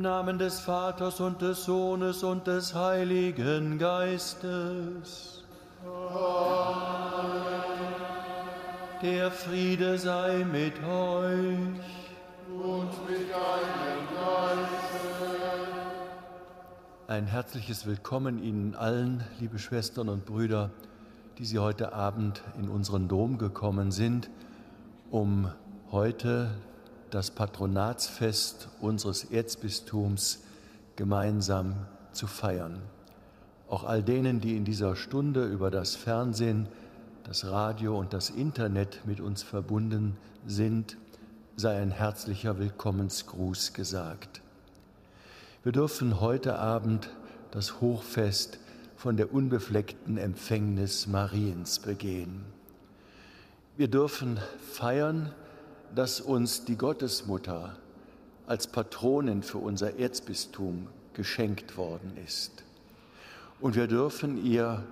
Im Namen des Vaters und des Sohnes und des Heiligen Geistes. Amen. Der Friede sei mit euch. Und mit deinem Geiste. Ein herzliches Willkommen Ihnen allen, liebe Schwestern und Brüder, die Sie heute Abend in unseren Dom gekommen sind, um heute das Patronatsfest unseres Erzbistums gemeinsam zu feiern. Auch all denen, die in dieser Stunde über das Fernsehen, das Radio und das Internet mit uns verbunden sind, sei ein herzlicher Willkommensgruß gesagt. Wir dürfen heute Abend das Hochfest von der unbefleckten Empfängnis Mariens begehen. Wir dürfen feiern, dass uns die Gottesmutter als Patronin für unser Erzbistum geschenkt worden ist. Und wir dürfen ihr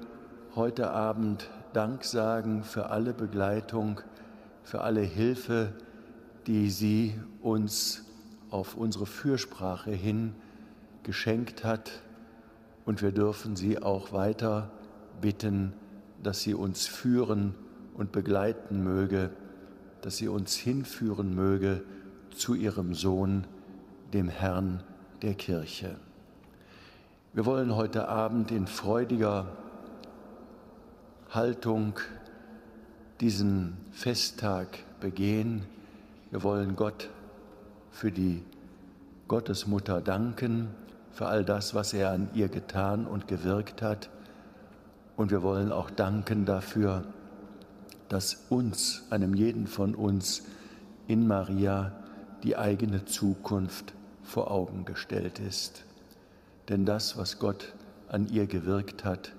heute Abend Dank sagen für alle Begleitung, für alle Hilfe, die sie uns auf unsere Fürsprache hin geschenkt hat. Und wir dürfen sie auch weiter bitten, dass sie uns führen und begleiten möge dass sie uns hinführen möge zu ihrem Sohn, dem Herrn der Kirche. Wir wollen heute Abend in freudiger Haltung diesen Festtag begehen. Wir wollen Gott für die Gottesmutter danken, für all das, was er an ihr getan und gewirkt hat. Und wir wollen auch danken dafür, dass uns, einem jeden von uns, in Maria die eigene Zukunft vor Augen gestellt ist. Denn das, was Gott an ihr gewirkt hat,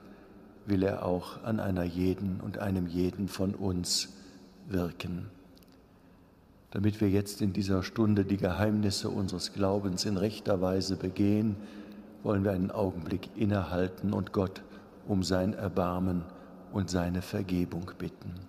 will er auch an einer jeden und einem jeden von uns wirken. Damit wir jetzt in dieser Stunde die Geheimnisse unseres Glaubens in rechter Weise begehen, wollen wir einen Augenblick innehalten und Gott um sein Erbarmen und seine Vergebung bitten.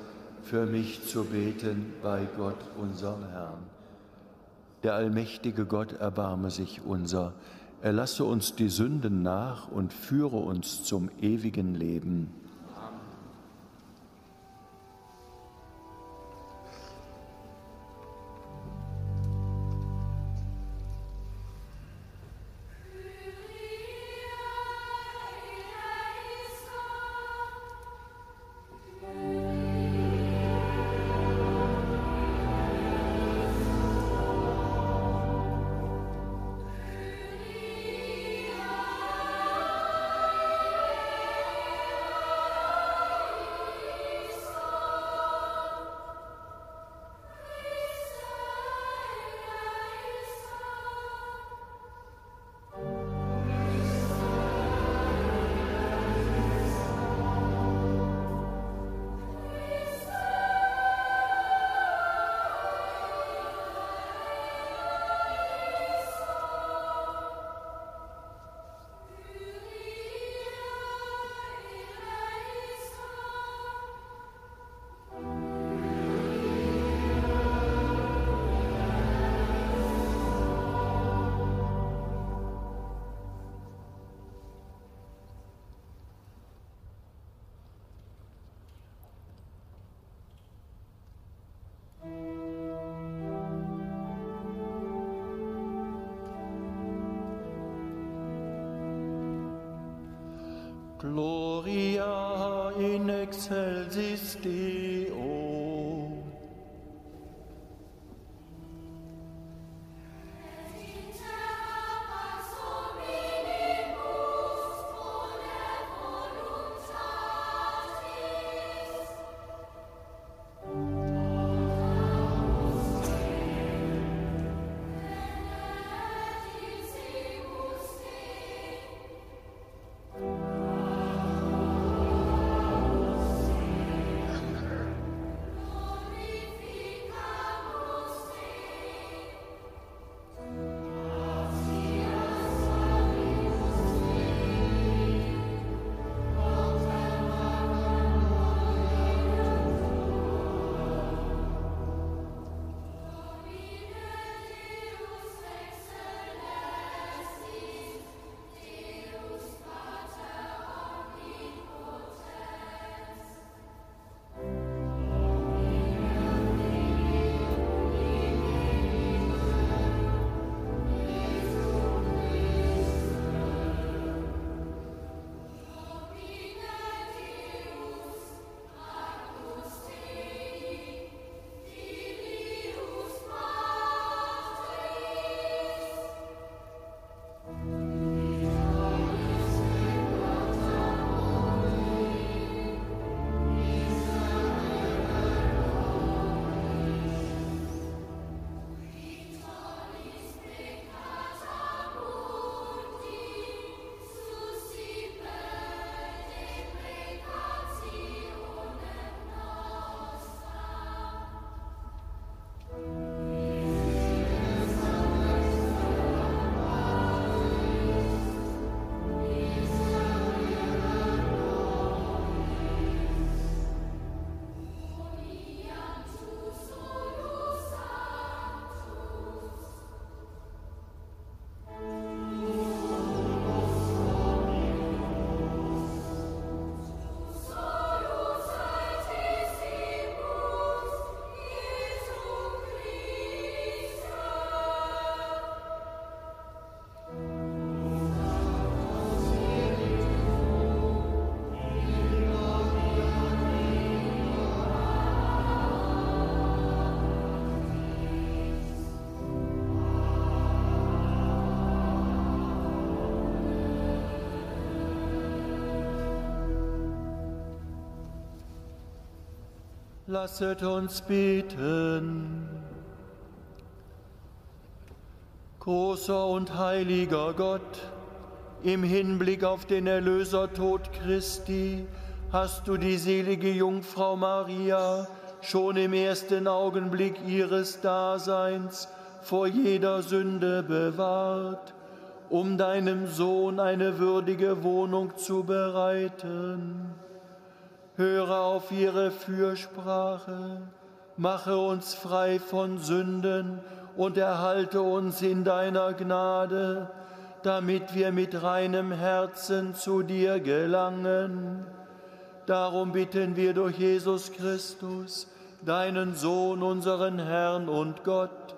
für mich zu beten bei Gott, unserem Herrn. Der allmächtige Gott erbarme sich unser, er lasse uns die Sünden nach und führe uns zum ewigen Leben. Lasset uns beten. Großer und heiliger Gott, im Hinblick auf den Erlösertod Christi hast du die selige Jungfrau Maria schon im ersten Augenblick ihres Daseins vor jeder Sünde bewahrt, um deinem Sohn eine würdige Wohnung zu bereiten. Höre auf ihre Fürsprache, mache uns frei von Sünden und erhalte uns in deiner Gnade, damit wir mit reinem Herzen zu dir gelangen. Darum bitten wir durch Jesus Christus, deinen Sohn, unseren Herrn und Gott,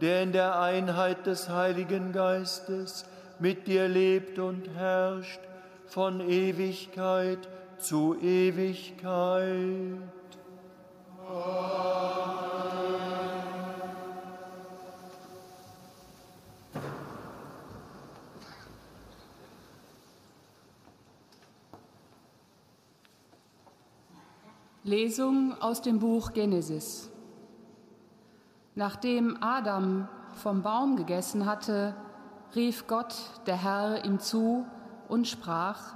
der in der Einheit des Heiligen Geistes mit dir lebt und herrscht von Ewigkeit zu Ewigkeit. Lesung aus dem Buch Genesis. Nachdem Adam vom Baum gegessen hatte, rief Gott, der Herr, ihm zu und sprach,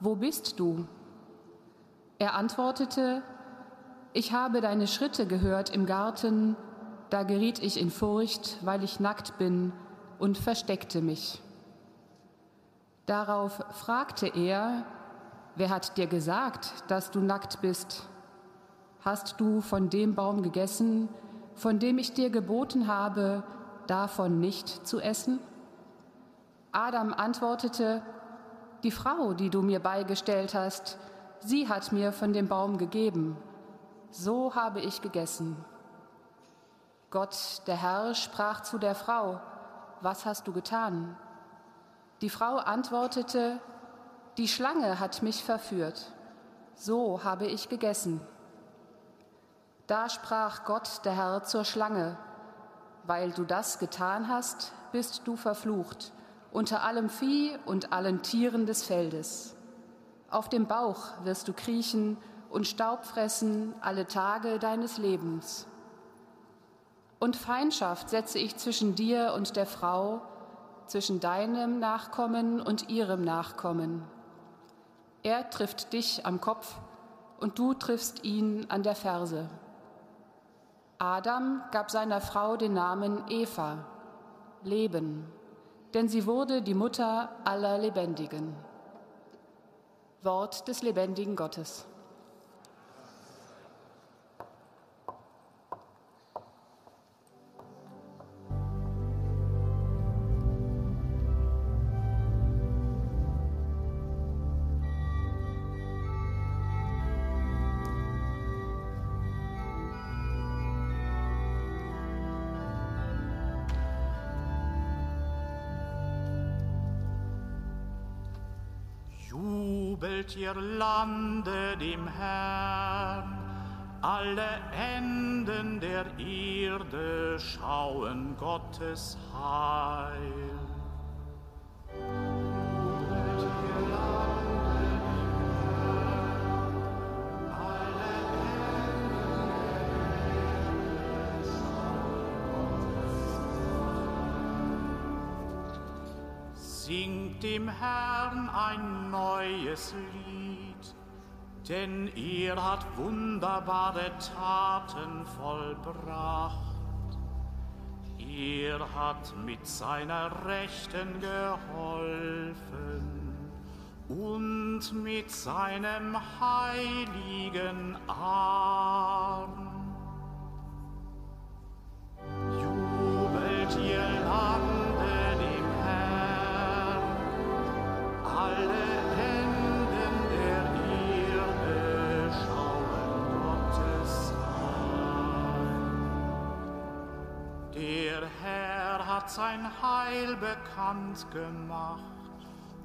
Wo bist du? Er antwortete, Ich habe deine Schritte gehört im Garten, da geriet ich in Furcht, weil ich nackt bin, und versteckte mich. Darauf fragte er, Wer hat dir gesagt, dass du nackt bist? Hast du von dem Baum gegessen, von dem ich dir geboten habe, davon nicht zu essen? Adam antwortete, die Frau, die du mir beigestellt hast, sie hat mir von dem Baum gegeben. So habe ich gegessen. Gott, der Herr, sprach zu der Frau, was hast du getan? Die Frau antwortete, die Schlange hat mich verführt, so habe ich gegessen. Da sprach Gott, der Herr, zur Schlange, weil du das getan hast, bist du verflucht unter allem Vieh und allen Tieren des Feldes. Auf dem Bauch wirst du kriechen und Staub fressen alle Tage deines Lebens. Und Feindschaft setze ich zwischen dir und der Frau, zwischen deinem Nachkommen und ihrem Nachkommen. Er trifft dich am Kopf und du triffst ihn an der Ferse. Adam gab seiner Frau den Namen Eva, Leben, denn sie wurde die Mutter aller Lebendigen. Wort des lebendigen Gottes. Jubelt ihr Lande dem Herrn. Alle Enden der Erde schauen Gottes Heil. Singt dem Herrn ein neues Lied, denn er hat wunderbare Taten vollbracht. Er hat mit seiner Rechten geholfen und mit seinem heiligen Arm. Jubelt ihr Lande sein Heil bekannt gemacht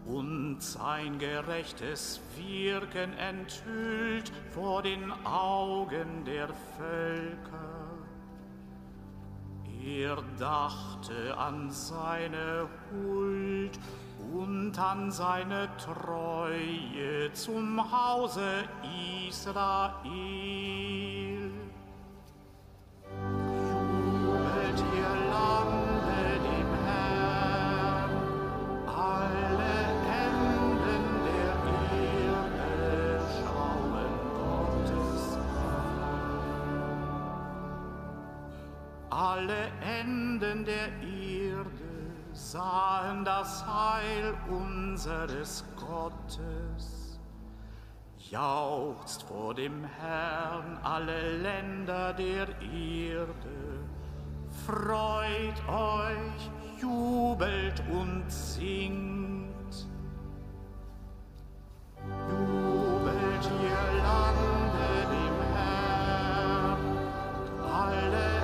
und sein gerechtes Wirken enthüllt vor den Augen der Völker. Er dachte an seine Huld und an seine Treue zum Hause Israel. Jubelt ihr Lande dem Herrn, alle Enden der Erde schauen Gottes an. Alle Enden der Erde sahen das Heil unseres Gottes. Jauchzt vor dem Herrn alle Länder der Erde. Freut euch, jubelt und singt. Jubelt ihr Lande dem Herrn, alle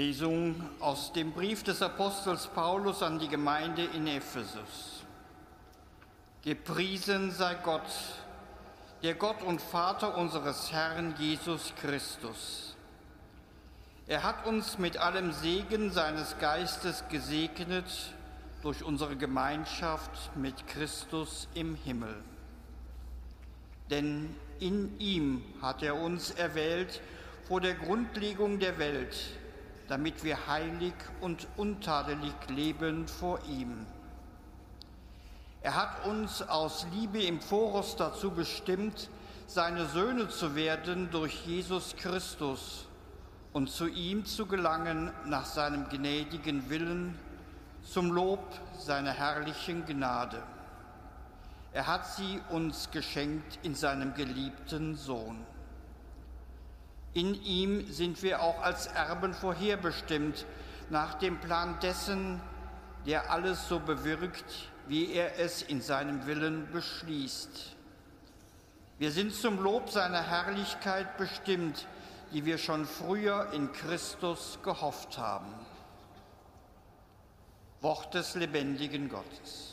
Lesung aus dem Brief des Apostels Paulus an die Gemeinde in Ephesus. Gepriesen sei Gott, der Gott und Vater unseres Herrn Jesus Christus. Er hat uns mit allem Segen seines Geistes gesegnet durch unsere Gemeinschaft mit Christus im Himmel. Denn in ihm hat er uns erwählt vor der Grundlegung der Welt, damit wir heilig und untadelig leben vor ihm. Er hat uns aus Liebe im Voraus dazu bestimmt, seine Söhne zu werden durch Jesus Christus und zu ihm zu gelangen nach seinem gnädigen Willen, zum Lob seiner herrlichen Gnade. Er hat sie uns geschenkt in seinem geliebten Sohn. In ihm sind wir auch als Erben vorherbestimmt, nach dem Plan dessen, der alles so bewirkt, wie er es in seinem Willen beschließt. Wir sind zum Lob seiner Herrlichkeit bestimmt, die wir schon früher in Christus gehofft haben. Wort des lebendigen Gottes.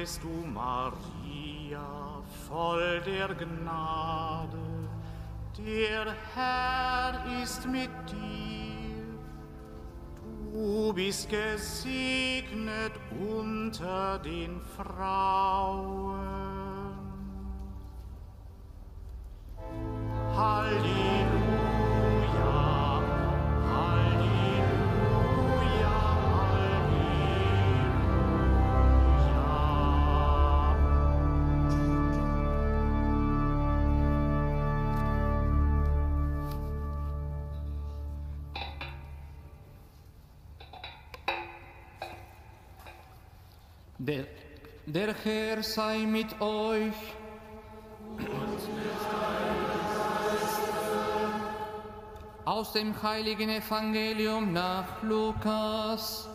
Seist du, Maria, voll der Gnade. Der Herr ist mit dir. Du bist gesegnet unter den Frauen. Der, der Herr sei mit euch. Aus dem heiligen Evangelium nach Lukas.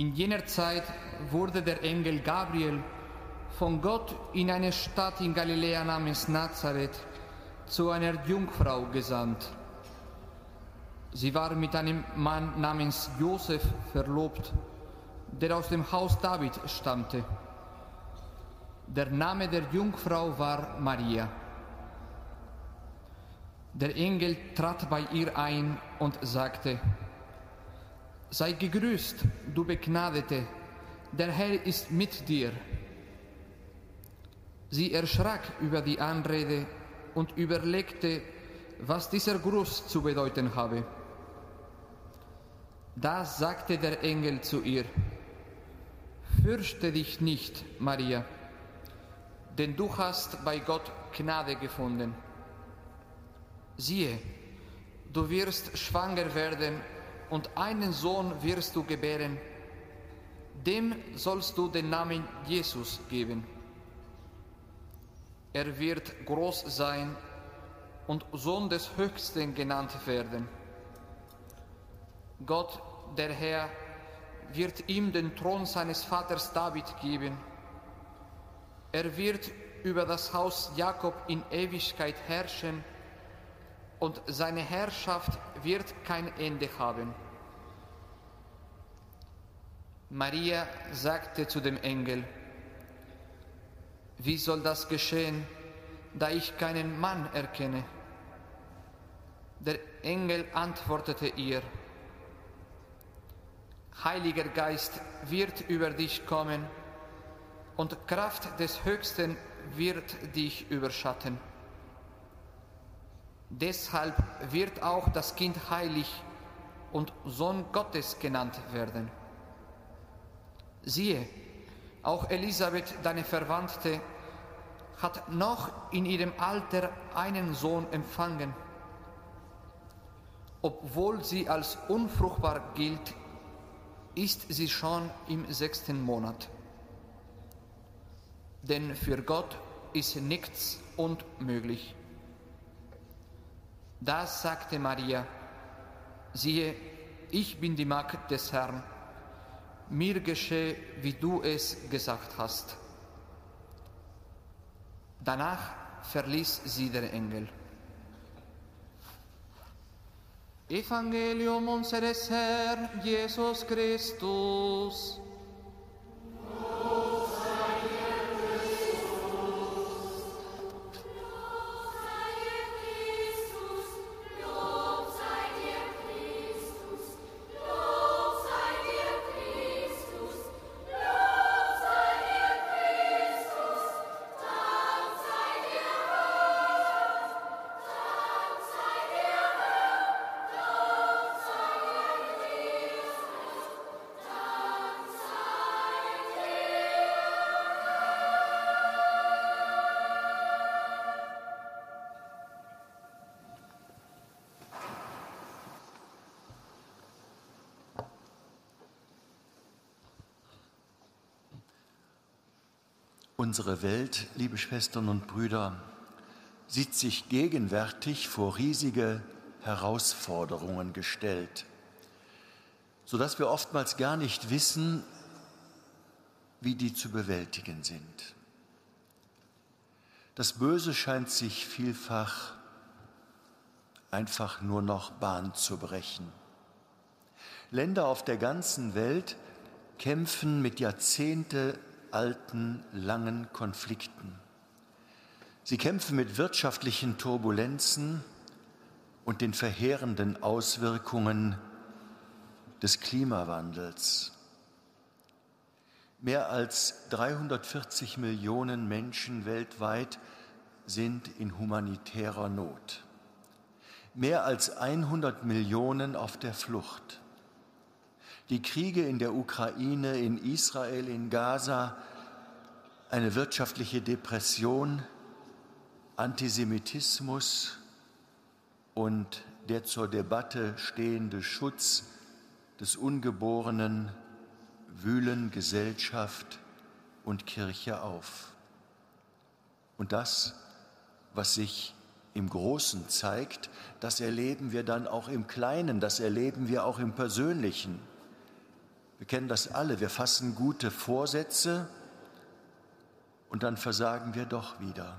In jener Zeit wurde der Engel Gabriel von Gott in eine Stadt in Galiläa namens Nazareth zu einer Jungfrau gesandt. Sie war mit einem Mann namens Josef verlobt, der aus dem Haus David stammte. Der Name der Jungfrau war Maria. Der Engel trat bei ihr ein und sagte, Sei gegrüßt, du Begnadete, der Herr ist mit dir. Sie erschrak über die Anrede und überlegte, was dieser Gruß zu bedeuten habe. Da sagte der Engel zu ihr, Fürchte dich nicht, Maria, denn du hast bei Gott Gnade gefunden. Siehe, du wirst schwanger werden und einen Sohn wirst du gebären. Dem sollst du den Namen Jesus geben. Er wird groß sein und Sohn des Höchsten genannt werden. Gott, der Herr, wird ihm den Thron seines Vaters David geben. Er wird über das Haus Jakob in Ewigkeit herrschen und seine Herrschaft wird kein Ende haben. Maria sagte zu dem Engel, wie soll das geschehen, da ich keinen Mann erkenne? Der Engel antwortete ihr, Heiliger Geist wird über dich kommen und Kraft des Höchsten wird dich überschatten. Deshalb wird auch das Kind heilig und Sohn Gottes genannt werden. Siehe, auch Elisabeth, deine Verwandte, hat noch in ihrem Alter einen Sohn empfangen. Obwohl sie als unfruchtbar gilt, ist sie schon im sechsten Monat. Denn für Gott ist nichts unmöglich. Da sagte Maria, siehe, ich bin die Magd des Herrn, mir geschehe, wie du es gesagt hast. Danach verließ sie der Engel. Evangelium unseres Herrn Jesus Christus. Unsere Welt, liebe Schwestern und Brüder, sieht sich gegenwärtig vor riesige Herausforderungen gestellt, sodass wir oftmals gar nicht wissen, wie die zu bewältigen sind. Das Böse scheint sich vielfach einfach nur noch Bahn zu brechen. Länder auf der ganzen Welt kämpfen mit Jahrzehnte alten, langen Konflikten. Sie kämpfen mit wirtschaftlichen Turbulenzen und den verheerenden Auswirkungen des Klimawandels. Mehr als 340 Millionen Menschen weltweit sind in humanitärer Not. Mehr als 100 Millionen auf der Flucht. Die Kriege in der Ukraine, in Israel, in Gaza, eine wirtschaftliche Depression, Antisemitismus und der zur Debatte stehende Schutz des Ungeborenen wühlen Gesellschaft und Kirche auf. Und das, was sich im Großen zeigt, das erleben wir dann auch im Kleinen, das erleben wir auch im Persönlichen. Wir kennen das alle, wir fassen gute Vorsätze, und dann versagen wir doch wieder.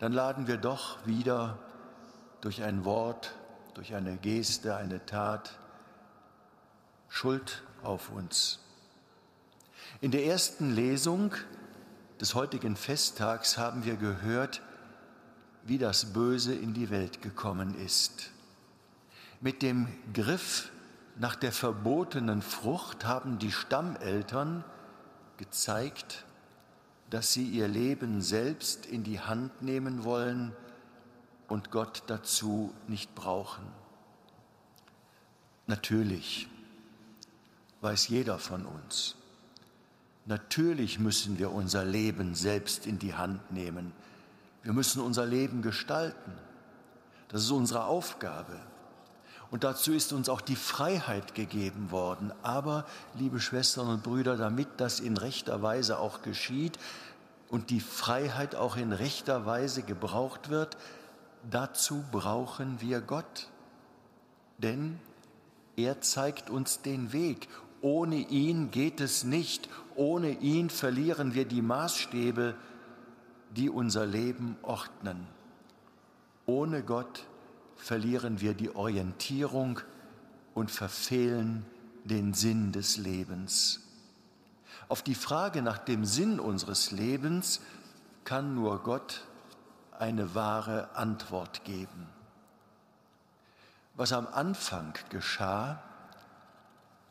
Dann laden wir doch wieder durch ein Wort, durch eine Geste, eine Tat Schuld auf uns. In der ersten Lesung des heutigen Festtags haben wir gehört, wie das Böse in die Welt gekommen ist. Mit dem Griff nach der verbotenen Frucht haben die Stammeltern gezeigt, dass sie ihr Leben selbst in die Hand nehmen wollen und Gott dazu nicht brauchen. Natürlich weiß jeder von uns, natürlich müssen wir unser Leben selbst in die Hand nehmen. Wir müssen unser Leben gestalten. Das ist unsere Aufgabe. Und dazu ist uns auch die Freiheit gegeben worden. Aber, liebe Schwestern und Brüder, damit das in rechter Weise auch geschieht und die Freiheit auch in rechter Weise gebraucht wird, dazu brauchen wir Gott. Denn er zeigt uns den Weg. Ohne ihn geht es nicht. Ohne ihn verlieren wir die Maßstäbe, die unser Leben ordnen. Ohne Gott verlieren wir die Orientierung und verfehlen den Sinn des Lebens. Auf die Frage nach dem Sinn unseres Lebens kann nur Gott eine wahre Antwort geben. Was am Anfang geschah,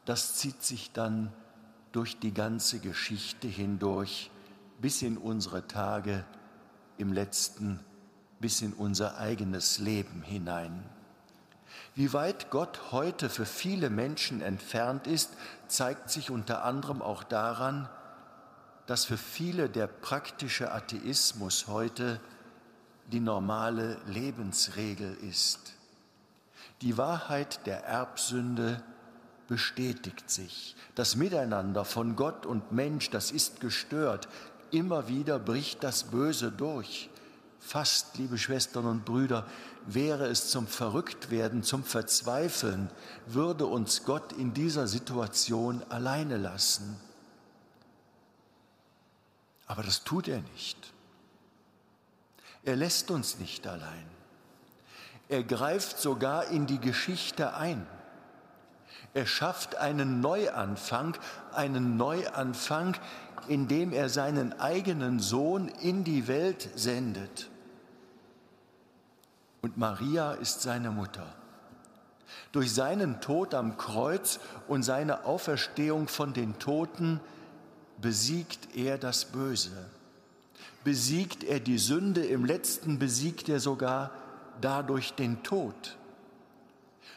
das zieht sich dann durch die ganze Geschichte hindurch bis in unsere Tage im letzten bis in unser eigenes Leben hinein. Wie weit Gott heute für viele Menschen entfernt ist, zeigt sich unter anderem auch daran, dass für viele der praktische Atheismus heute die normale Lebensregel ist. Die Wahrheit der Erbsünde bestätigt sich. Das Miteinander von Gott und Mensch, das ist gestört. Immer wieder bricht das Böse durch. Fast, liebe Schwestern und Brüder, wäre es zum Verrücktwerden, zum Verzweifeln, würde uns Gott in dieser Situation alleine lassen. Aber das tut er nicht. Er lässt uns nicht allein. Er greift sogar in die Geschichte ein. Er schafft einen Neuanfang, einen Neuanfang, indem er seinen eigenen Sohn in die Welt sendet. Und Maria ist seine Mutter. Durch seinen Tod am Kreuz und seine Auferstehung von den Toten besiegt er das Böse. Besiegt er die Sünde, im letzten besiegt er sogar dadurch den Tod.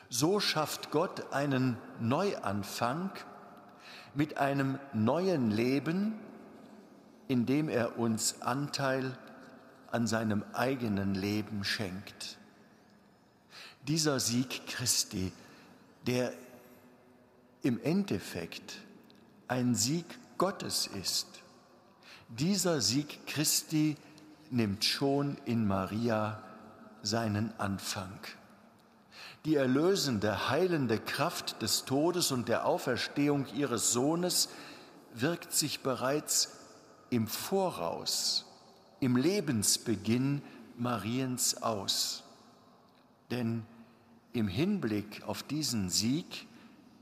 So schafft Gott einen Neuanfang mit einem neuen Leben, in dem er uns Anteil an seinem eigenen Leben schenkt. Dieser Sieg Christi, der im Endeffekt ein Sieg Gottes ist, dieser Sieg Christi nimmt schon in Maria seinen Anfang. Die erlösende, heilende Kraft des Todes und der Auferstehung ihres Sohnes wirkt sich bereits im Voraus, im Lebensbeginn Mariens aus. Denn im Hinblick auf diesen Sieg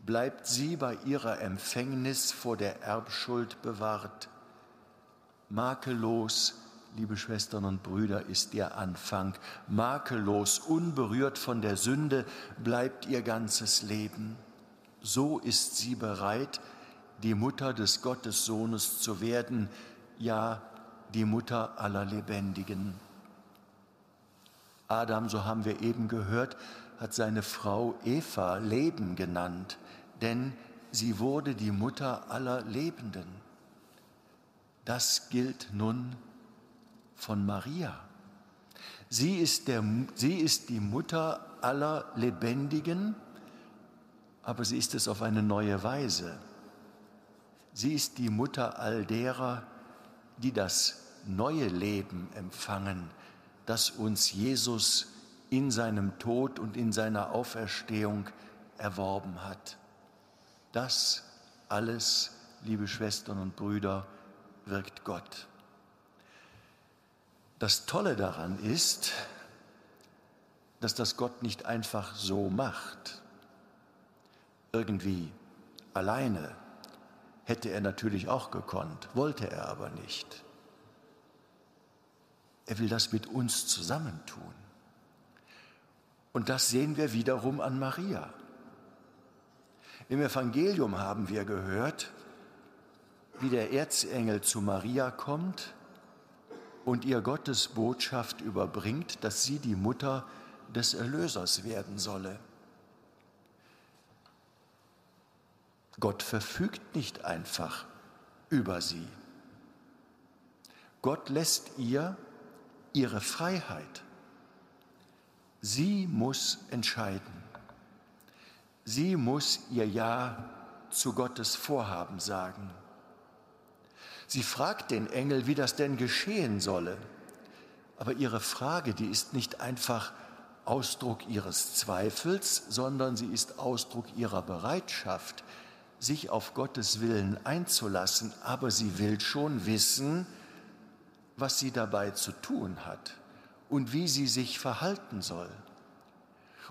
bleibt sie bei ihrer Empfängnis vor der Erbschuld bewahrt. Makellos liebe Schwestern und Brüder, ist ihr Anfang. Makellos, unberührt von der Sünde bleibt ihr ganzes Leben. So ist sie bereit, die Mutter des Gottessohnes zu werden, ja, die Mutter aller Lebendigen. Adam, so haben wir eben gehört, hat seine Frau Eva Leben genannt, denn sie wurde die Mutter aller Lebenden. Das gilt nun von Maria. Sie ist, der, sie ist die Mutter aller Lebendigen, aber sie ist es auf eine neue Weise. Sie ist die Mutter all derer, die das neue Leben empfangen, das uns Jesus in seinem Tod und in seiner Auferstehung erworben hat. Das alles, liebe Schwestern und Brüder, wirkt Gott. Das Tolle daran ist, dass das Gott nicht einfach so macht. Irgendwie alleine hätte er natürlich auch gekonnt, wollte er aber nicht. Er will das mit uns zusammentun. Und das sehen wir wiederum an Maria. Im Evangelium haben wir gehört, wie der Erzengel zu Maria kommt und ihr Gottes Botschaft überbringt, dass sie die Mutter des Erlösers werden solle. Gott verfügt nicht einfach über sie. Gott lässt ihr ihre Freiheit. Sie muss entscheiden. Sie muss ihr Ja zu Gottes Vorhaben sagen. Sie fragt den Engel, wie das denn geschehen solle. Aber ihre Frage, die ist nicht einfach Ausdruck ihres Zweifels, sondern sie ist Ausdruck ihrer Bereitschaft, sich auf Gottes Willen einzulassen, aber sie will schon wissen, was sie dabei zu tun hat und wie sie sich verhalten soll.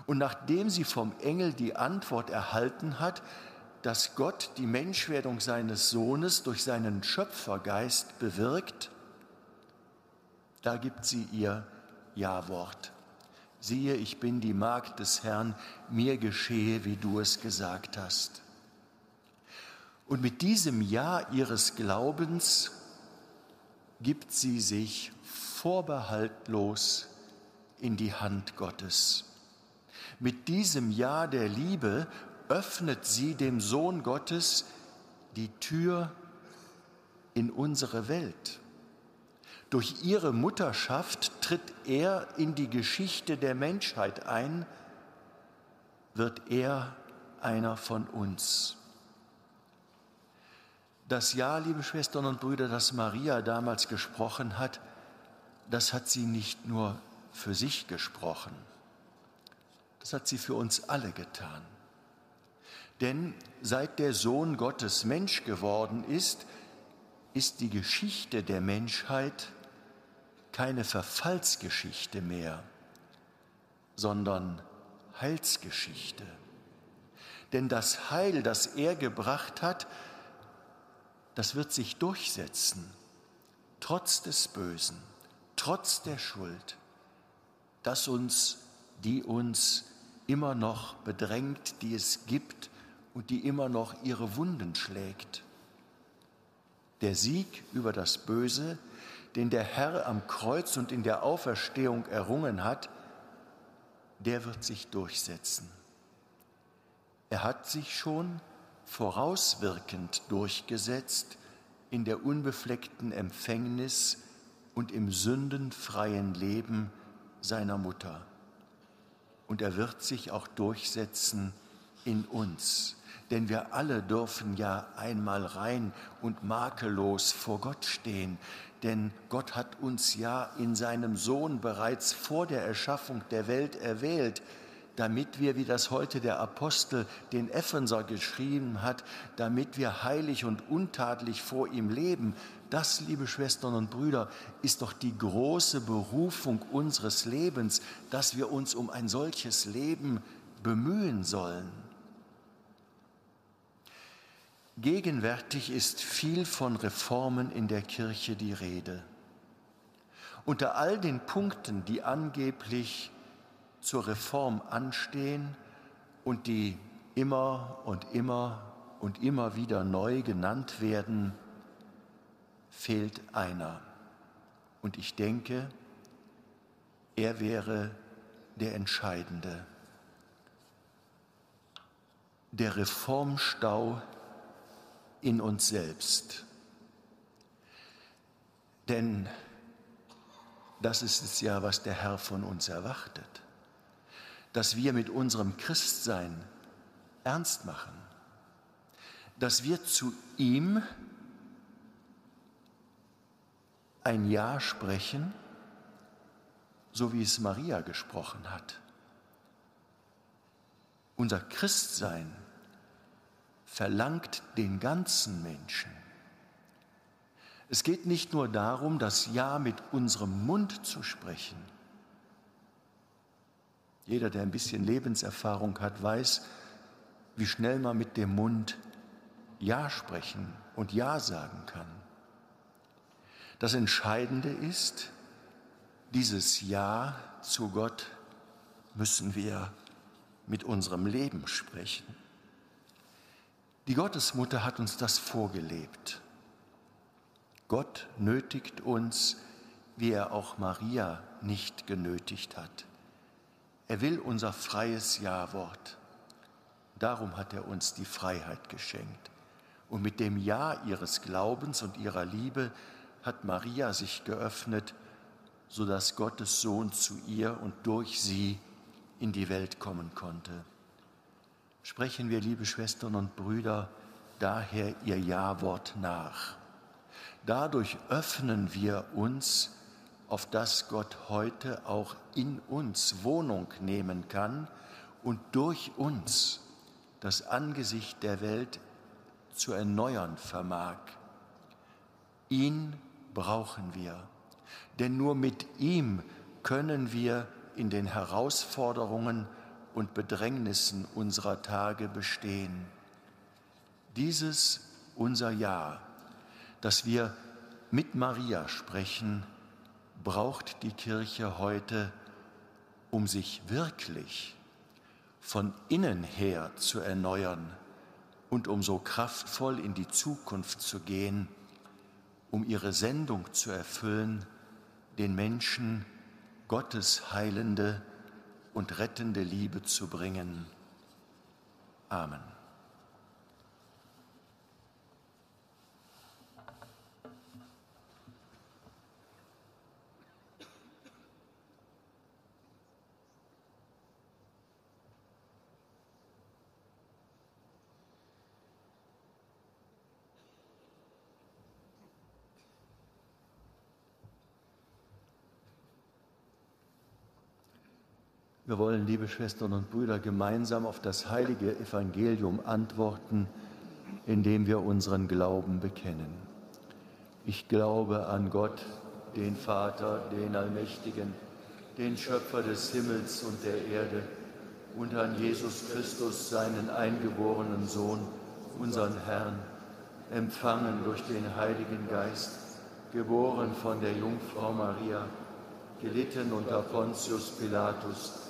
Und nachdem sie vom Engel die Antwort erhalten hat, dass Gott die Menschwerdung seines Sohnes durch seinen Schöpfergeist bewirkt, da gibt sie ihr Ja-Wort. Siehe, ich bin die Magd des Herrn, mir geschehe, wie du es gesagt hast. Und mit diesem Ja ihres Glaubens gibt sie sich vorbehaltlos in die Hand Gottes. Mit diesem Ja der Liebe öffnet sie dem Sohn Gottes die Tür in unsere Welt. Durch ihre Mutterschaft tritt er in die Geschichte der Menschheit ein, wird er einer von uns. Das Ja, liebe Schwestern und Brüder, das Maria damals gesprochen hat, das hat sie nicht nur für sich gesprochen, das hat sie für uns alle getan. Denn seit der Sohn Gottes Mensch geworden ist, ist die Geschichte der Menschheit keine Verfallsgeschichte mehr, sondern Heilsgeschichte. Denn das Heil, das er gebracht hat, das wird sich durchsetzen, trotz des Bösen, trotz der Schuld, das uns, die uns immer noch bedrängt, die es gibt und die immer noch ihre Wunden schlägt. Der Sieg über das Böse, den der Herr am Kreuz und in der Auferstehung errungen hat, der wird sich durchsetzen. Er hat sich schon vorauswirkend durchgesetzt in der unbefleckten Empfängnis und im sündenfreien Leben seiner Mutter. Und er wird sich auch durchsetzen in uns, denn wir alle dürfen ja einmal rein und makellos vor Gott stehen, denn Gott hat uns ja in seinem Sohn bereits vor der Erschaffung der Welt erwählt, damit wir, wie das heute der Apostel den Epheser geschrieben hat, damit wir heilig und untadelig vor ihm leben. Das, liebe Schwestern und Brüder, ist doch die große Berufung unseres Lebens, dass wir uns um ein solches Leben bemühen sollen. Gegenwärtig ist viel von Reformen in der Kirche die Rede. Unter all den Punkten, die angeblich zur Reform anstehen und die immer und immer und immer wieder neu genannt werden, fehlt einer. Und ich denke, er wäre der Entscheidende. Der Reformstau in uns selbst. Denn das ist es ja, was der Herr von uns erwartet dass wir mit unserem Christsein ernst machen, dass wir zu ihm ein Ja sprechen, so wie es Maria gesprochen hat. Unser Christsein verlangt den ganzen Menschen. Es geht nicht nur darum, das Ja mit unserem Mund zu sprechen, jeder, der ein bisschen Lebenserfahrung hat, weiß, wie schnell man mit dem Mund Ja sprechen und Ja sagen kann. Das Entscheidende ist, dieses Ja zu Gott müssen wir mit unserem Leben sprechen. Die Gottesmutter hat uns das vorgelebt. Gott nötigt uns, wie er auch Maria nicht genötigt hat. Er will unser freies Ja-Wort. Darum hat er uns die Freiheit geschenkt. Und mit dem Ja ihres Glaubens und ihrer Liebe hat Maria sich geöffnet, sodass Gottes Sohn zu ihr und durch sie in die Welt kommen konnte. Sprechen wir, liebe Schwestern und Brüder, daher ihr Ja-Wort nach. Dadurch öffnen wir uns, auf das Gott heute auch in uns Wohnung nehmen kann und durch uns das Angesicht der Welt zu erneuern vermag. Ihn brauchen wir, denn nur mit ihm können wir in den Herausforderungen und Bedrängnissen unserer Tage bestehen. Dieses unser Ja, das wir mit Maria sprechen, braucht die Kirche heute, um sich wirklich von innen her zu erneuern und um so kraftvoll in die Zukunft zu gehen, um ihre Sendung zu erfüllen, den Menschen Gottes heilende und rettende Liebe zu bringen. Amen. Wir wollen, liebe Schwestern und Brüder, gemeinsam auf das heilige Evangelium antworten, indem wir unseren Glauben bekennen. Ich glaube an Gott, den Vater, den Allmächtigen, den Schöpfer des Himmels und der Erde und an Jesus Christus, seinen eingeborenen Sohn, unseren Herrn, empfangen durch den Heiligen Geist, geboren von der Jungfrau Maria, gelitten unter Pontius Pilatus,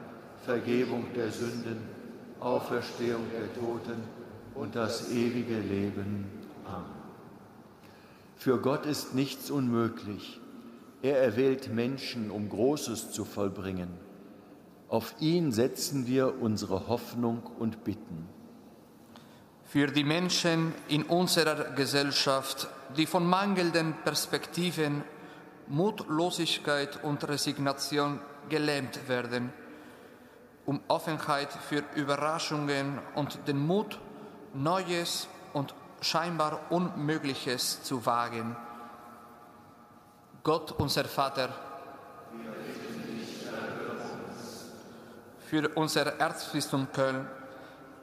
Vergebung der Sünden, Auferstehung der Toten und das ewige Leben. Amen. Für Gott ist nichts unmöglich. Er erwählt Menschen, um Großes zu vollbringen. Auf ihn setzen wir unsere Hoffnung und bitten. Für die Menschen in unserer Gesellschaft, die von mangelnden Perspektiven, Mutlosigkeit und Resignation gelähmt werden, um Offenheit für Überraschungen und den Mut, Neues und scheinbar Unmögliches zu wagen. Gott, unser Vater, für unser Erzbistum Köln,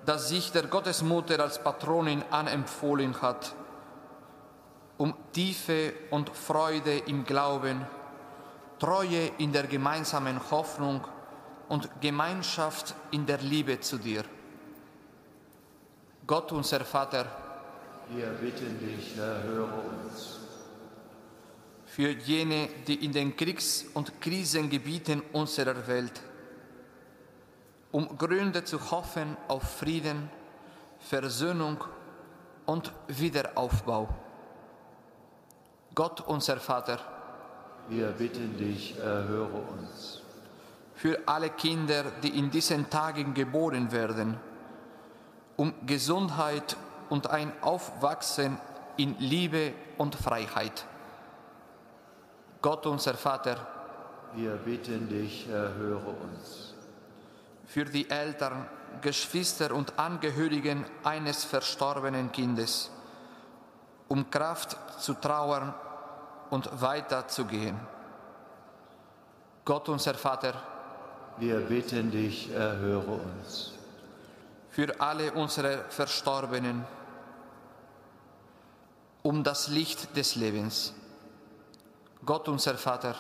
das sich der Gottesmutter als Patronin anempfohlen hat, um Tiefe und Freude im Glauben, Treue in der gemeinsamen Hoffnung und Gemeinschaft in der Liebe zu dir. Gott, unser Vater, wir bitten dich, erhöre uns. Für jene, die in den Kriegs- und Krisengebieten unserer Welt, um Gründe zu hoffen auf Frieden, Versöhnung und Wiederaufbau. Gott, unser Vater, wir bitten dich, erhöre uns für alle Kinder, die in diesen Tagen geboren werden, um Gesundheit und ein Aufwachsen in Liebe und Freiheit. Gott unser Vater, wir bitten dich, erhöre uns. Für die Eltern, Geschwister und Angehörigen eines verstorbenen Kindes, um Kraft zu trauern und weiterzugehen. Gott unser Vater, wir bitten dich, erhöre uns. Für alle unsere Verstorbenen, um das Licht des Lebens. Gott unser Vater,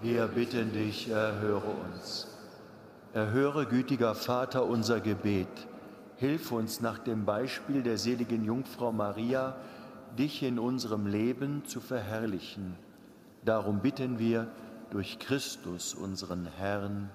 wir bitten dich, erhöre uns. Erhöre, gütiger Vater, unser Gebet Hilf uns nach dem Beispiel der seligen Jungfrau Maria, dich in unserem Leben zu verherrlichen. Darum bitten wir durch Christus, unseren Herrn.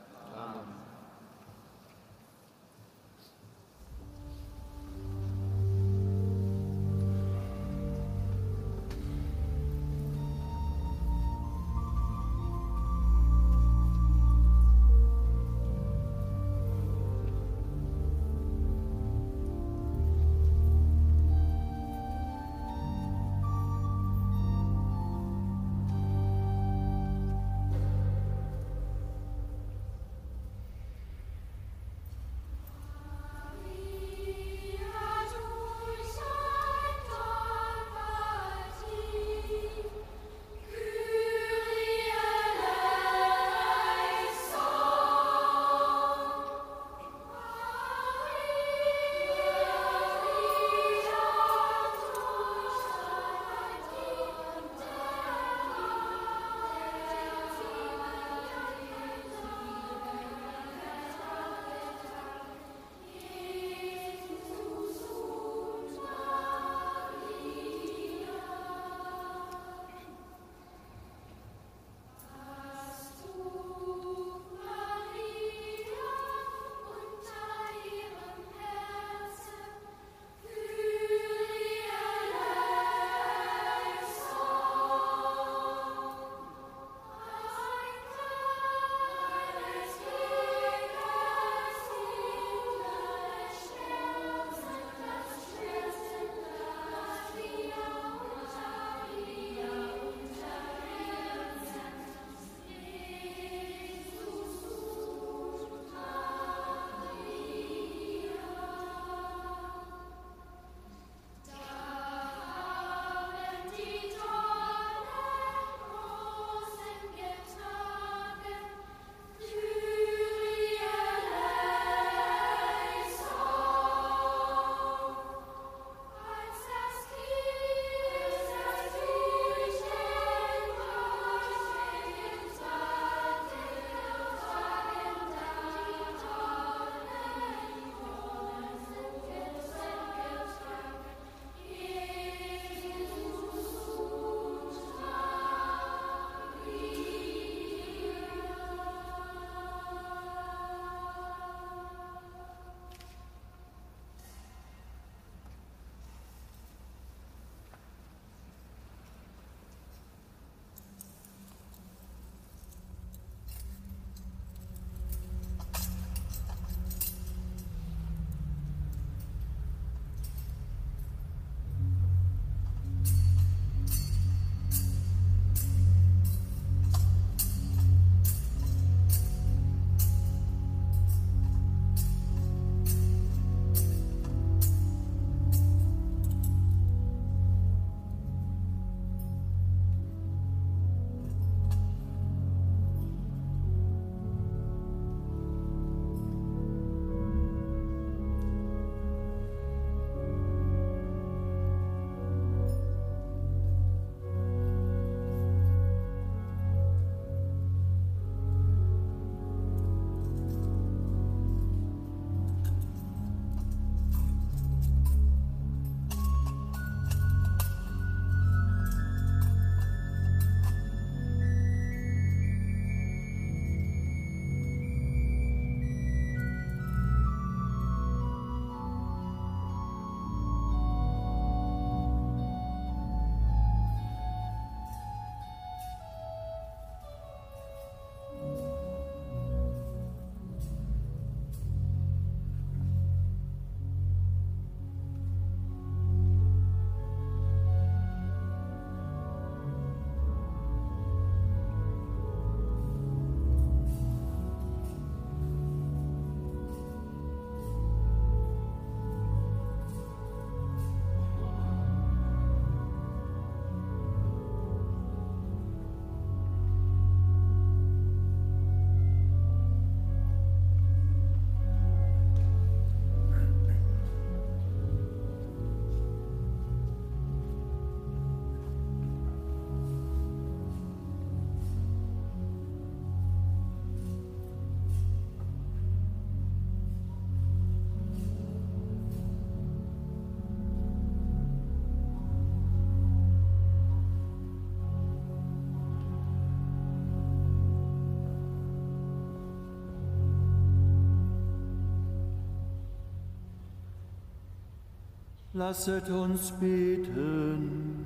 Lasset uns beten.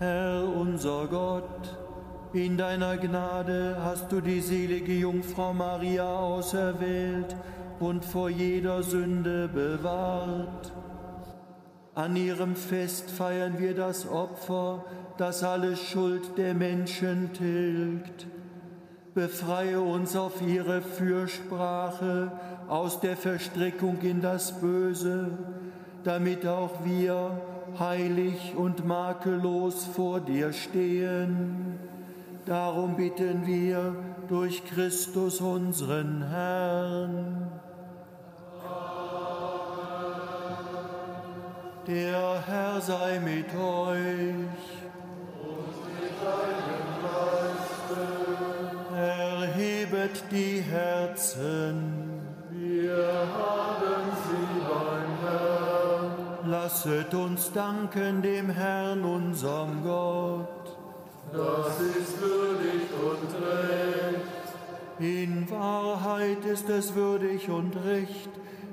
Herr unser Gott, in deiner Gnade hast du die selige Jungfrau Maria auserwählt und vor jeder Sünde bewahrt. An ihrem Fest feiern wir das Opfer, das alle Schuld der Menschen tilgt. Befreie uns auf ihre Fürsprache aus der Verstrickung in das Böse, damit auch wir heilig und makellos vor dir stehen. Darum bitten wir durch Christus unseren Herrn. Der Herr sei mit euch. Erhebet die Herzen. Wir haben sie beim Herrn. Lasset uns danken dem Herrn, unserem Gott. Das ist würdig und recht. In Wahrheit ist es würdig und recht,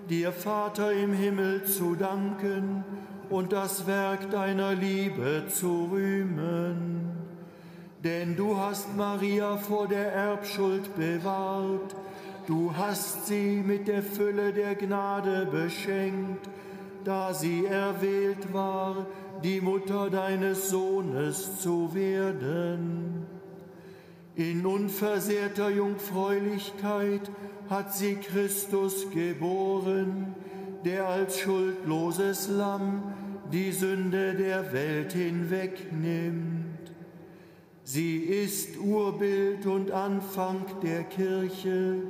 dir, Vater im Himmel, zu danken und das Werk deiner Liebe zu rühmen. Denn du hast Maria vor der Erbschuld bewahrt, du hast sie mit der Fülle der Gnade beschenkt, da sie erwählt war, die Mutter deines Sohnes zu werden. In unversehrter Jungfräulichkeit hat sie Christus geboren, der als schuldloses Lamm die Sünde der Welt hinwegnimmt. Sie ist Urbild und Anfang der Kirche,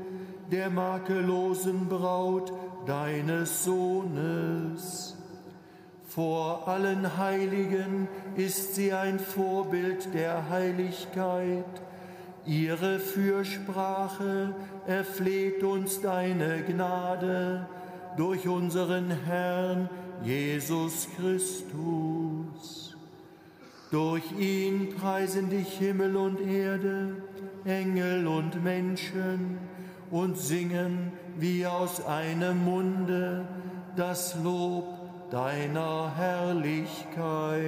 der makellosen Braut deines Sohnes. Vor allen Heiligen ist sie ein Vorbild der Heiligkeit. Ihre Fürsprache erfleht uns deine Gnade durch unseren Herrn Jesus Christus. Durch ihn preisen dich Himmel und Erde, Engel und Menschen und singen wie aus einem Munde das Lob deiner Herrlichkeit.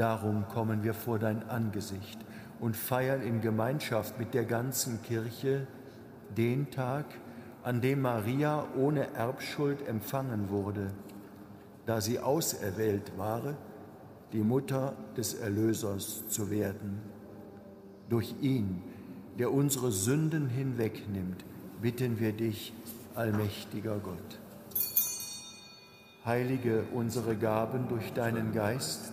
Darum kommen wir vor dein Angesicht und feiern in Gemeinschaft mit der ganzen Kirche den Tag, an dem Maria ohne Erbschuld empfangen wurde, da sie auserwählt war, die Mutter des Erlösers zu werden. Durch ihn, der unsere Sünden hinwegnimmt, bitten wir dich, allmächtiger Gott. Heilige unsere Gaben durch deinen Geist,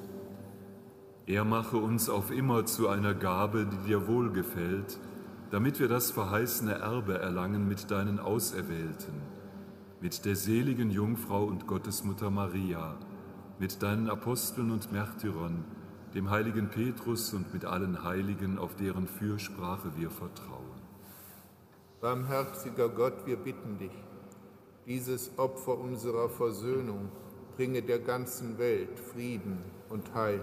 Er mache uns auf immer zu einer Gabe, die dir wohlgefällt, damit wir das verheißene Erbe erlangen mit deinen Auserwählten, mit der seligen Jungfrau und Gottesmutter Maria, mit deinen Aposteln und Märtyrern, dem heiligen Petrus und mit allen Heiligen, auf deren Fürsprache wir vertrauen. Barmherziger Gott, wir bitten dich, dieses Opfer unserer Versöhnung bringe der ganzen Welt Frieden und Heil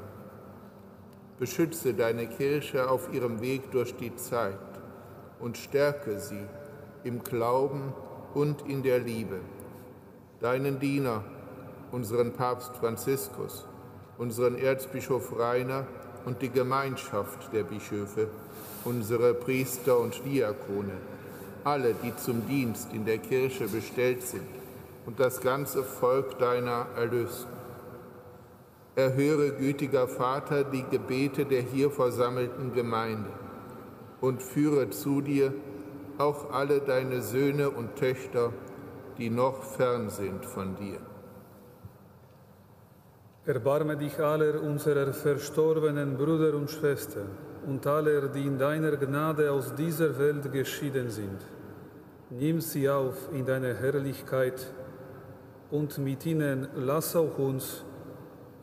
Beschütze deine Kirche auf ihrem Weg durch die Zeit und stärke sie im Glauben und in der Liebe. Deinen Diener, unseren Papst Franziskus, unseren Erzbischof Rainer und die Gemeinschaft der Bischöfe, unsere Priester und Diakone, alle, die zum Dienst in der Kirche bestellt sind und das ganze Volk deiner Erlösten Erhöre, gütiger Vater, die Gebete der hier versammelten Gemeinde und führe zu dir auch alle deine Söhne und Töchter, die noch fern sind von dir. Erbarme dich aller unserer verstorbenen Brüder und Schwestern und aller, die in deiner Gnade aus dieser Welt geschieden sind. Nimm sie auf in deine Herrlichkeit und mit ihnen lass auch uns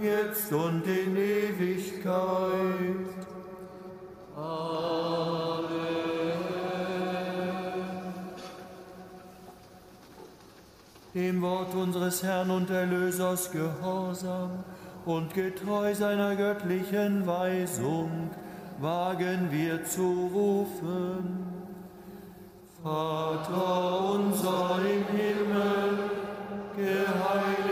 jetzt und in Ewigkeit. Amen. Dem Wort unseres Herrn und Erlösers gehorsam und getreu seiner göttlichen Weisung wagen wir zu rufen. Vater unser im Himmel, geheiligt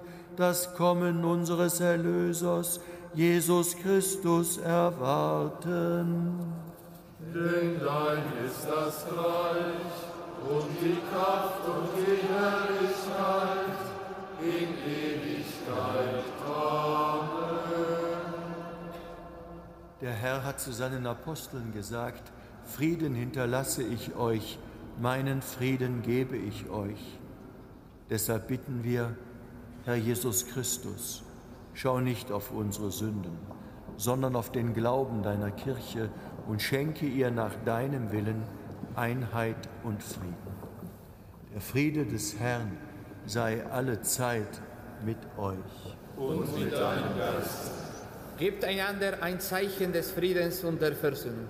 das Kommen unseres Erlösers, Jesus Christus, erwarten. Denn dein ist das Reich und die Kraft und die Herrlichkeit in Ewigkeit. Amen. Der Herr hat zu seinen Aposteln gesagt, Frieden hinterlasse ich euch, meinen Frieden gebe ich euch. Deshalb bitten wir, Herr Jesus Christus, schau nicht auf unsere Sünden, sondern auf den Glauben deiner Kirche und schenke ihr nach deinem Willen Einheit und Frieden. Der Friede des Herrn sei alle Zeit mit euch. Und mit deinem Geist. Gebt einander ein Zeichen des Friedens und der Versöhnung.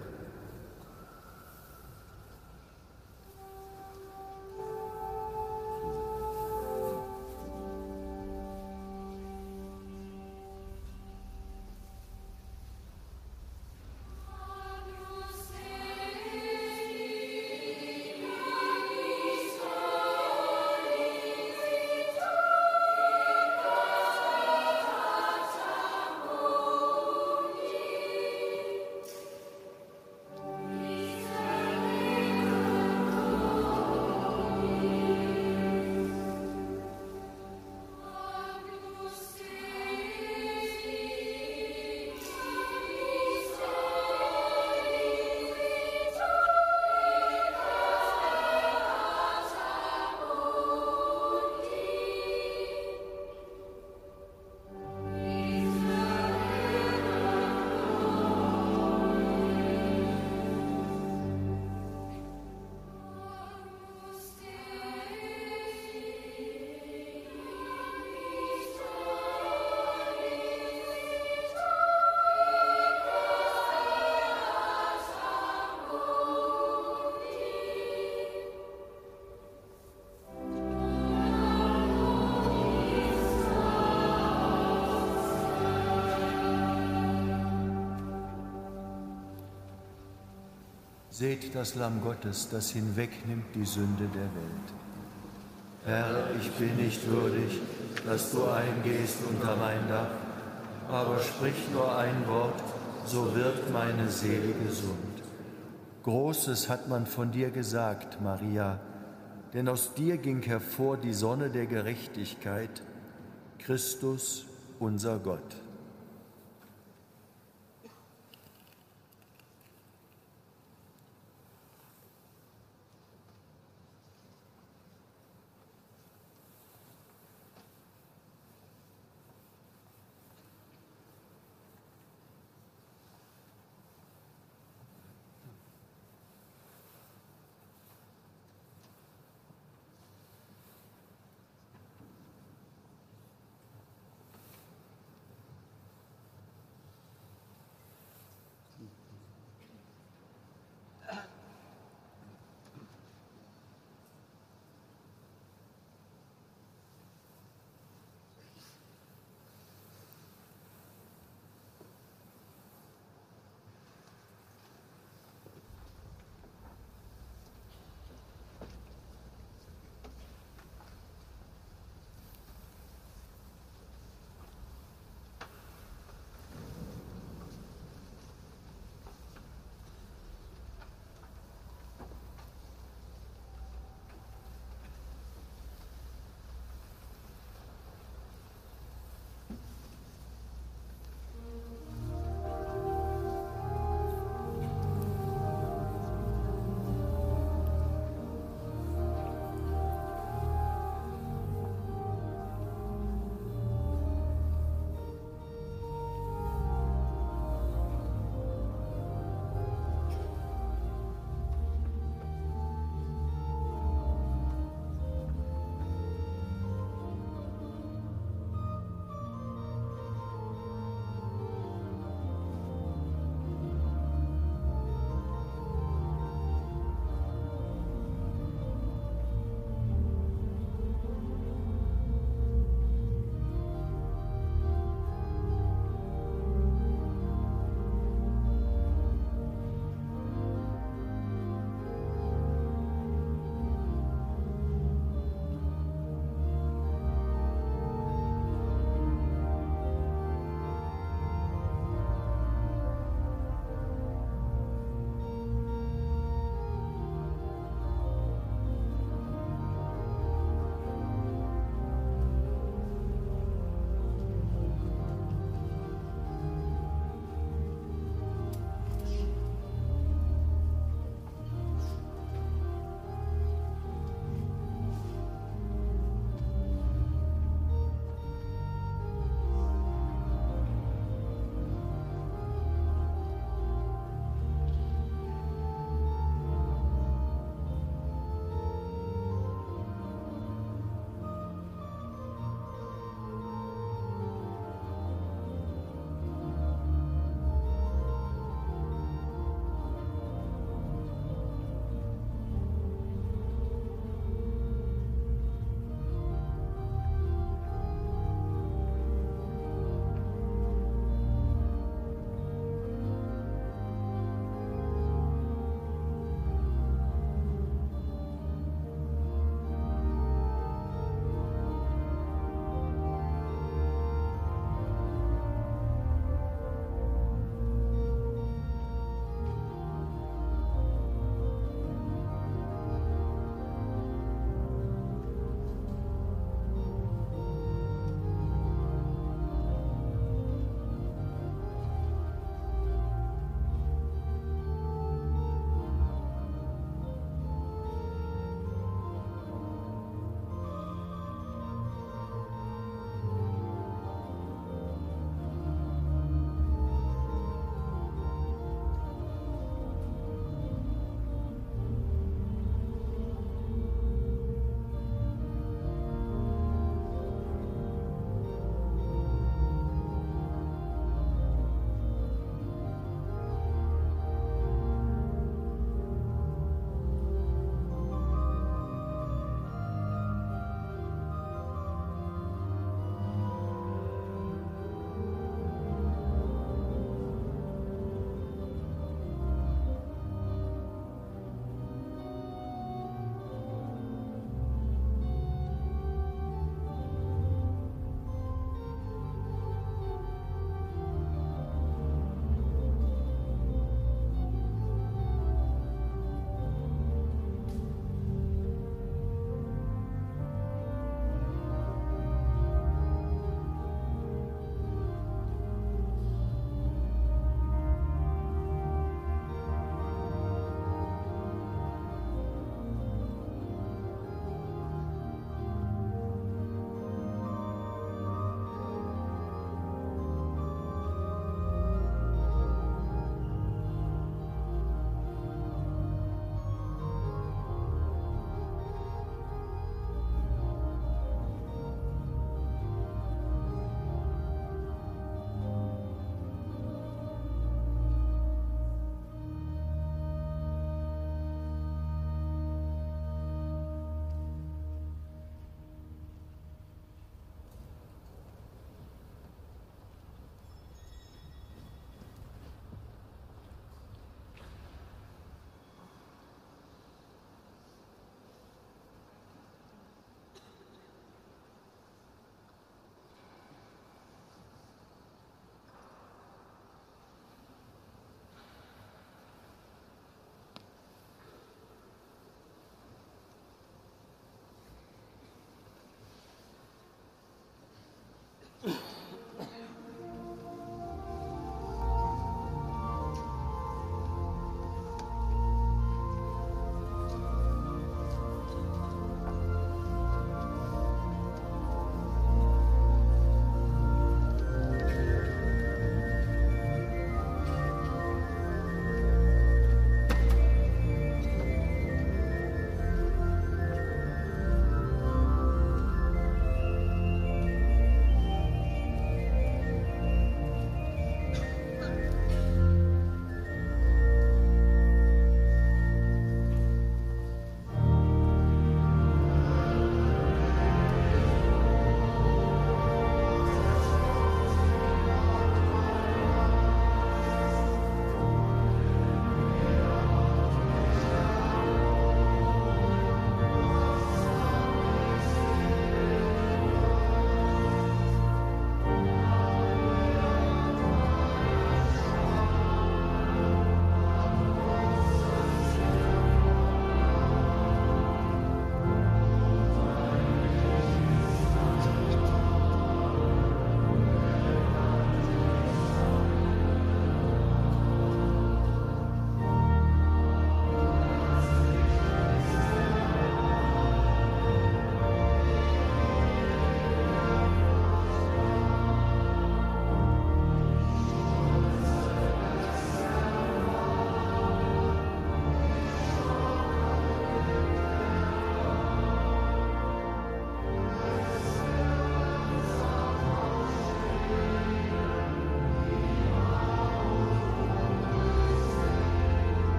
Seht das Lamm Gottes, das hinwegnimmt die Sünde der Welt. Herr, ich bin nicht würdig, dass du eingehst unter mein Dach, aber sprich nur ein Wort, so wird meine Seele gesund. Großes hat man von dir gesagt, Maria, denn aus dir ging hervor die Sonne der Gerechtigkeit, Christus, unser Gott.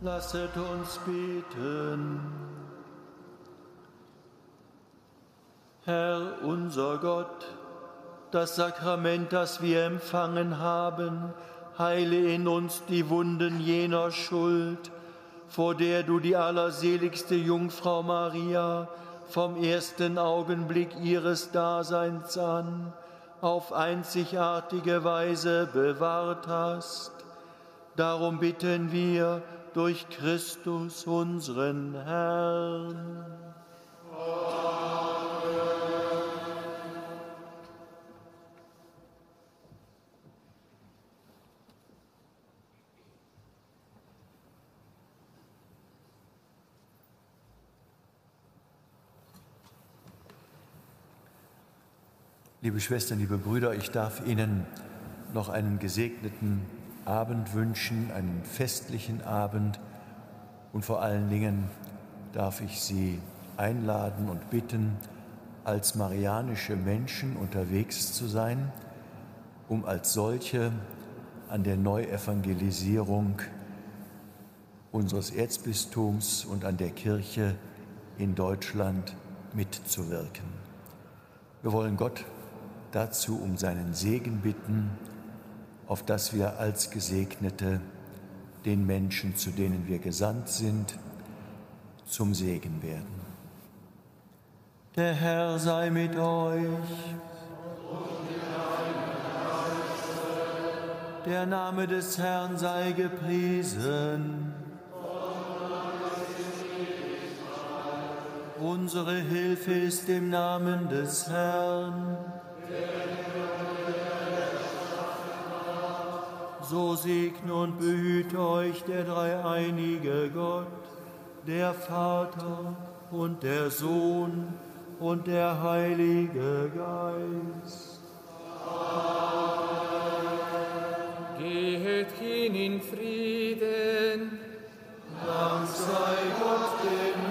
Lasset uns beten. Herr unser Gott, das Sakrament, das wir empfangen haben, heile in uns die Wunden jener Schuld, vor der du die allerseligste Jungfrau Maria vom ersten Augenblick ihres Daseins an auf einzigartige Weise bewahrt hast. Darum bitten wir, durch Christus unseren Herrn. Liebe Schwestern, liebe Brüder, ich darf Ihnen noch einen gesegneten Abend wünschen, einen festlichen Abend und vor allen Dingen darf ich Sie einladen und bitten, als marianische Menschen unterwegs zu sein, um als solche an der Neuevangelisierung unseres Erzbistums und an der Kirche in Deutschland mitzuwirken. Wir wollen Gott dazu um seinen Segen bitten auf dass wir als Gesegnete den Menschen, zu denen wir gesandt sind, zum Segen werden. Der Herr sei mit euch. Der Name des Herrn sei gepriesen. Unsere Hilfe ist im Namen des Herrn. So segne und behüte euch der dreieinige Gott, der Vater und der Sohn und der Heilige Geist. Geht hin in Frieden. Dank sei Gott